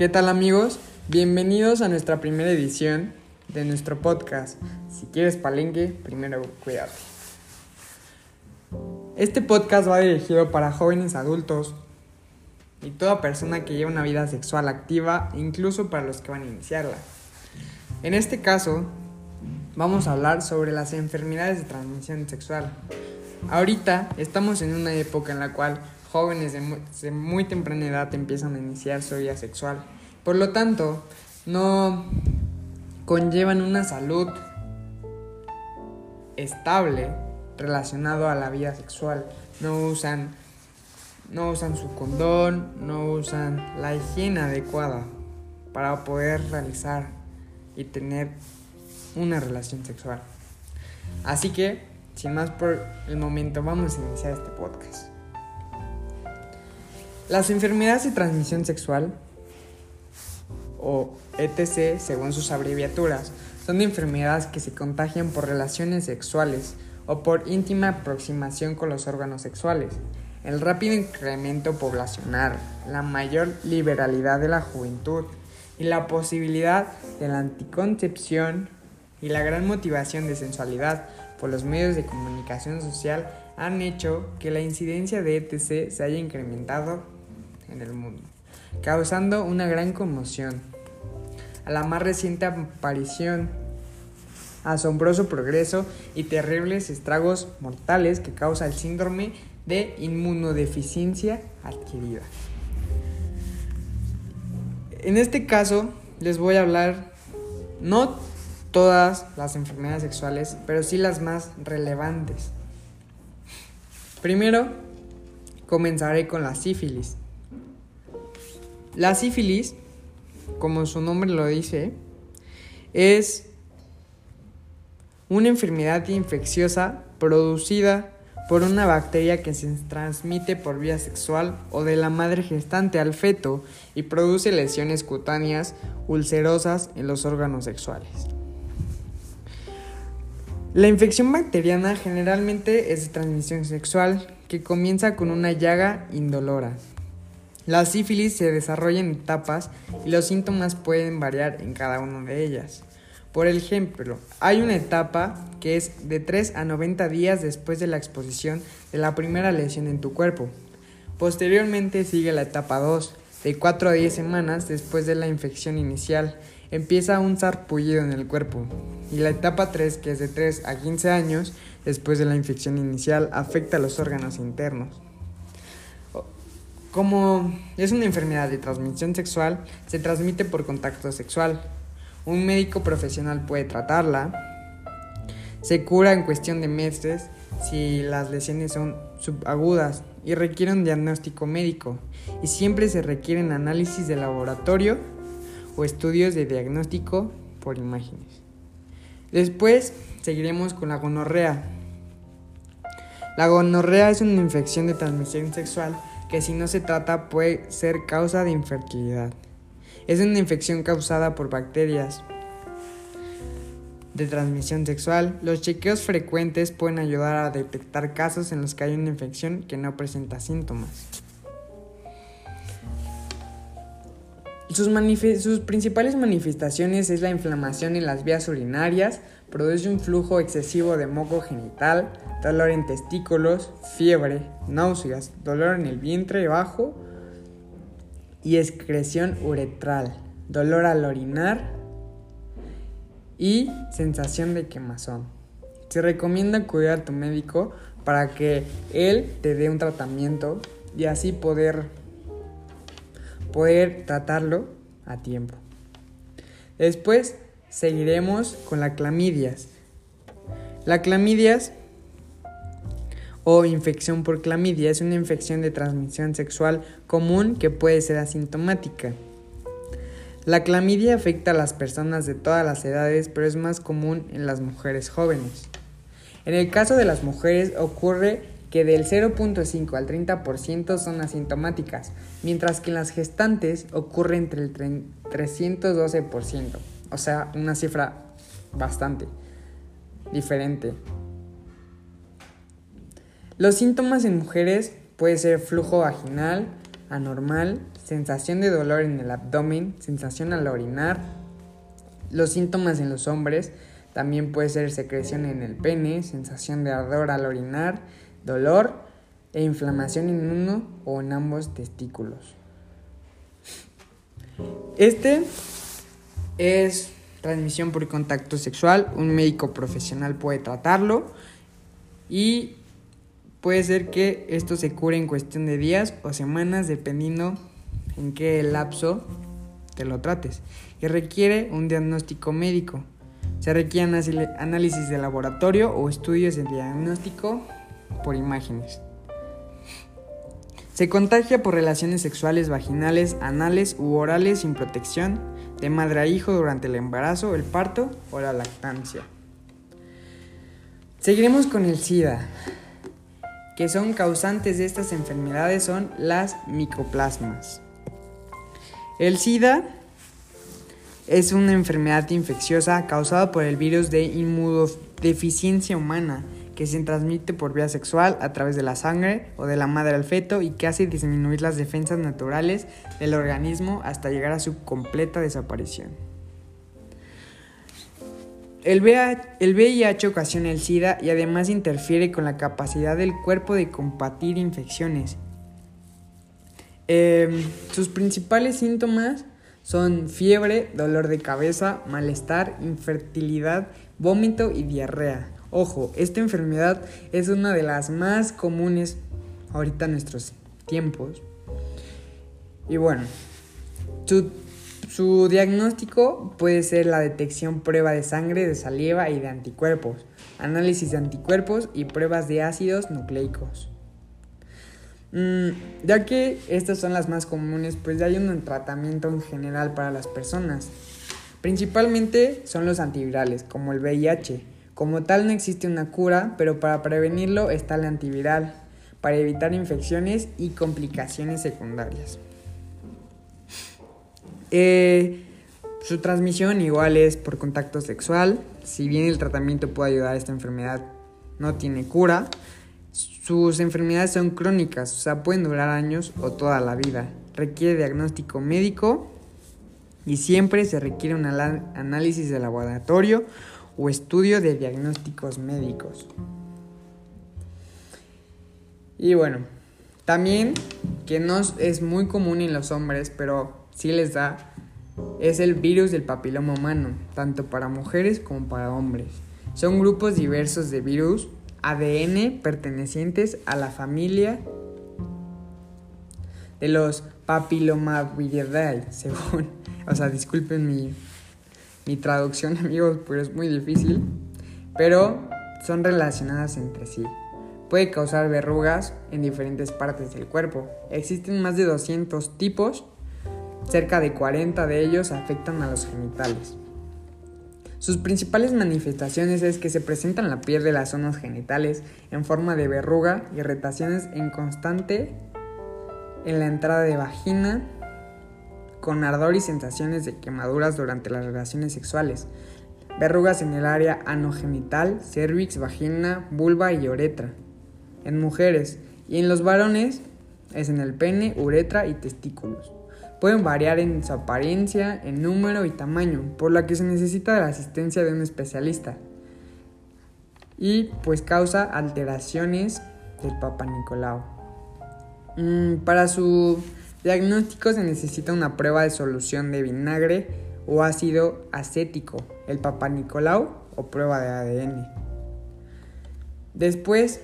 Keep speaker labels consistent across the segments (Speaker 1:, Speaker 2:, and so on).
Speaker 1: ¿Qué tal amigos? Bienvenidos a nuestra primera edición de nuestro podcast. Si quieres palenque, primero cuídate. Este podcast va dirigido para jóvenes adultos y toda persona que lleva una vida sexual activa, incluso para los que van a iniciarla. En este caso, vamos a hablar sobre las enfermedades de transmisión sexual. Ahorita estamos en una época en la cual jóvenes de muy, temprana edad empiezan a iniciar su vida sexual. Por lo tanto, no conllevan una salud estable relacionado a la vida sexual. No usan, no usan su condón, no usan la higiene adecuada para poder realizar y tener una relación sexual. Así que, sin más por el momento, vamos a iniciar este podcast. Las enfermedades de transmisión sexual, o ETC según sus abreviaturas, son enfermedades que se contagian por relaciones sexuales o por íntima aproximación con los órganos sexuales. El rápido incremento poblacional, la mayor liberalidad de la juventud y la posibilidad de la anticoncepción y la gran motivación de sensualidad por los medios de comunicación social han hecho que la incidencia de ETC se haya incrementado en el mundo, causando una gran conmoción. A la más reciente aparición, asombroso progreso y terribles estragos mortales que causa el síndrome de inmunodeficiencia adquirida. En este caso les voy a hablar no todas las enfermedades sexuales, pero sí las más relevantes. Primero, comenzaré con la sífilis. La sífilis, como su nombre lo dice, es una enfermedad infecciosa producida por una bacteria que se transmite por vía sexual o de la madre gestante al feto y produce lesiones cutáneas ulcerosas en los órganos sexuales. La infección bacteriana generalmente es de transmisión sexual que comienza con una llaga indolora la sífilis se desarrolla en etapas y los síntomas pueden variar en cada una de ellas. Por ejemplo, hay una etapa que es de 3 a 90 días después de la exposición de la primera lesión en tu cuerpo. Posteriormente sigue la etapa 2, de 4 a 10 semanas después de la infección inicial. Empieza un sarpullido en el cuerpo. Y la etapa 3, que es de 3 a 15 años después de la infección inicial, afecta a los órganos internos. Como es una enfermedad de transmisión sexual, se transmite por contacto sexual. Un médico profesional puede tratarla. Se cura en cuestión de meses si las lesiones son subagudas y requiere un diagnóstico médico. Y siempre se requieren análisis de laboratorio o estudios de diagnóstico por imágenes. Después seguiremos con la gonorrea. La gonorrea es una infección de transmisión sexual que si no se trata puede ser causa de infertilidad. Es una infección causada por bacterias de transmisión sexual. Los chequeos frecuentes pueden ayudar a detectar casos en los que hay una infección que no presenta síntomas. Sus, principales manifestaciones es la inflamación en las vías urinarias, produce un flujo excesivo de moco genital, dolor en testículos, fiebre, náuseas, dolor en el vientre bajo y excreción uretral, dolor al orinar y sensación de quemazón. Se recomienda acudir a tu médico para que él te dé un tratamiento y así poder poder tratarlo a tiempo. Después seguiremos con la clamidias. La clamidias o infección por clamidia es una infección de transmisión sexual común que puede ser asintomática. La clamidia afecta a las personas de todas las edades, pero es más común en las mujeres jóvenes. En el caso de las mujeres ocurre que del 0.5 al 30% son asintomáticas, mientras que en las gestantes ocurre entre el 312%, o sea, una cifra bastante diferente. Los síntomas en mujeres puede ser flujo vaginal, anormal, sensación de dolor en el abdomen, sensación al orinar. Los síntomas en los hombres también puede ser secreción en el pene, sensación de ardor al orinar, dolor e inflamación en uno o en ambos testículos. Este es transmisión por contacto sexual. Un médico profesional puede tratarlo y puede ser que esto se cure en cuestión de días o semanas dependiendo en qué lapso te lo trates. Y requiere un diagnóstico médico. Se requieren análisis de laboratorio o estudios de diagnóstico por imágenes. Se contagia por relaciones sexuales vaginales, anales u orales sin protección de madre a hijo durante el embarazo, el parto o la lactancia. Seguiremos con el SIDA, que son causantes de estas enfermedades son las micoplasmas. El SIDA es una enfermedad infecciosa causada por el virus de inmunodeficiencia humana que se transmite por vía sexual a través de la sangre o de la madre al feto y que hace disminuir las defensas naturales del organismo hasta llegar a su completa desaparición. El VIH, ocasiona el SIDA y además interfiere con la capacidad del cuerpo de combatir infecciones. Em, sus principales síntomas son fiebre, dolor de cabeza, malestar, infertilidad, vómito y diarrea. Ojo, esta enfermedad es una de las más comunes ahorita en nuestros tiempos. Y bueno, su, diagnóstico puede ser la detección prueba de sangre, de saliva y de anticuerpos, análisis de anticuerpos y pruebas de ácidos nucleicos. Mm, ya que estas son las más comunes, pues ya hay un tratamiento en general para las personas. Principalmente son los antivirales, como el VIH, como tal no existe una cura, pero para prevenirlo está el antiviral, para evitar infecciones y complicaciones secundarias. Eh, su transmisión igual es por contacto sexual, si bien el tratamiento puede ayudar a esta enfermedad, no tiene cura. Sus enfermedades son crónicas, o sea, pueden durar años o toda la vida. Requiere diagnóstico médico y siempre se requiere un análisis de laboratorio o estudio de diagnósticos médicos. Y bueno, también que no es muy común en los hombres, pero sí les da, es el virus del papiloma humano, tanto para mujeres como para hombres. Son grupos diversos de virus ADN pertenecientes a la familia de los papilomaviridae, según, o sea, disculpen mi mi traducción, amigos, pero es muy difícil. Pero son relacionadas entre sí. Puede causar verrugas en diferentes partes del cuerpo. Existen más de 200 tipos. Cerca de 40 de ellos afectan a los genitales. Sus principales manifestaciones es que se presentan en la piel de las zonas genitales en forma de verruga, irritaciones en constante en la entrada de vagina, con ardor y sensaciones de quemaduras durante las relaciones sexuales, verrugas en el área anogenital, cervix, vagina, vulva y uretra. En mujeres y en los varones es en el pene, uretra y testículos. Pueden variar en su apariencia, en número y tamaño, por lo que se necesita la asistencia de un especialista. Y pues causa alteraciones del Papa Nicolau. Mm, para su Diagnóstico se necesita una prueba de solución de vinagre o ácido acético, el Papa Nicolau o prueba de ADN. Después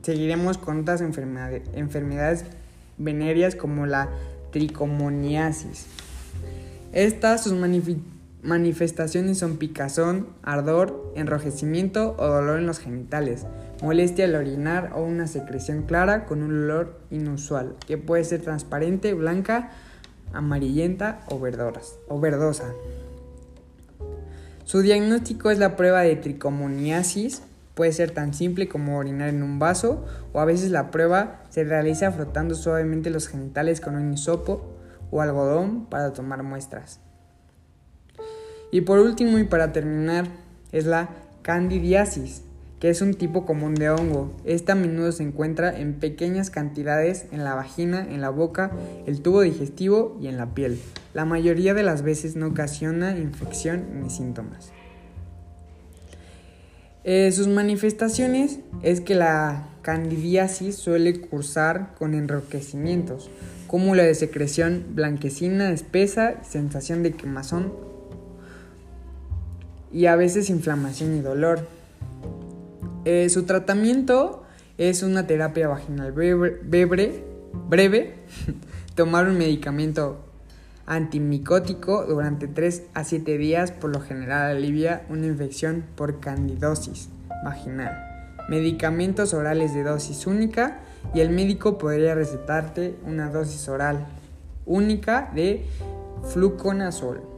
Speaker 1: seguiremos con otras enfermedades venéreas como la tricomoniasis. Estas sus manifestaciones son picazón, ardor, enrojecimiento o dolor en los genitales molestia al orinar o una secreción clara con un olor inusual, que puede ser transparente, blanca, amarillenta o, o verdosa. Su diagnóstico es la prueba de tricomoniasis. Puede ser tan simple como orinar en un vaso o a veces la prueba se realiza frotando suavemente los genitales con un hisopo o algodón para tomar muestras. Y por último y para terminar es la candidiasis, es un tipo común de hongo. Este a menudo se encuentra en pequeñas cantidades en la vagina, en la boca, el tubo digestivo y en la piel. La mayoría de las veces no ocasiona infección ni síntomas. Eh, sus manifestaciones es que la candidiasis suele cursar con enroquecimientos, cúmulo de secreción blanquecina espesa, sensación de quemazón y a veces inflamación y dolor. Eh, su tratamiento es una terapia vaginal breve, breve tomar un medicamento antimicótico durante 3 a 7 días por lo general alivia una infección por candidosis vaginal. Medicamentos orales de dosis única y el médico podría recetarte una dosis oral única de fluconazol.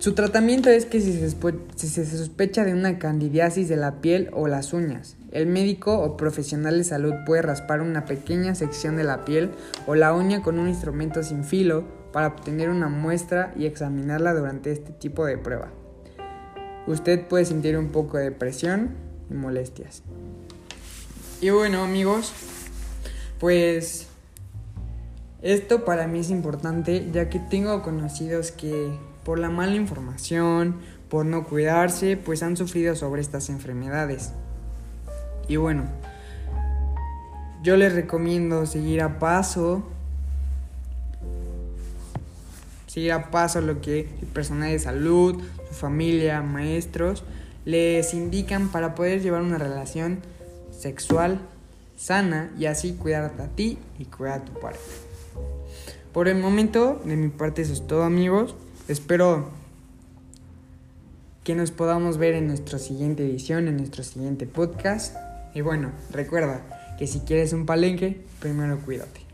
Speaker 1: Su tratamiento es que si se, sospecha de una candidiasis de la piel o las uñas, el médico o profesional de salud puede raspar una pequeña sección de la piel o la uña con un instrumento sin filo para obtener una muestra y examinarla durante este tipo de prueba. Usted puede sentir un poco de presión y molestias. Y bueno amigos, pues esto para mí es importante ya que tengo conocidos que por la mala información, por no cuidarse, pues han sufrido sobre estas enfermedades. Y bueno, yo les recomiendo seguir a paso, seguir a paso lo que el personal de salud, su familia, maestros, les indican para poder llevar una relación sexual sana y así cuidarte a ti y cuidar a tu pareja. Por el momento, de mi parte eso es todo amigos. Espero que nos podamos ver en nuestra siguiente edición, en nuestro siguiente podcast. Y bueno, recuerda que si quieres un palenque, primero cuídate.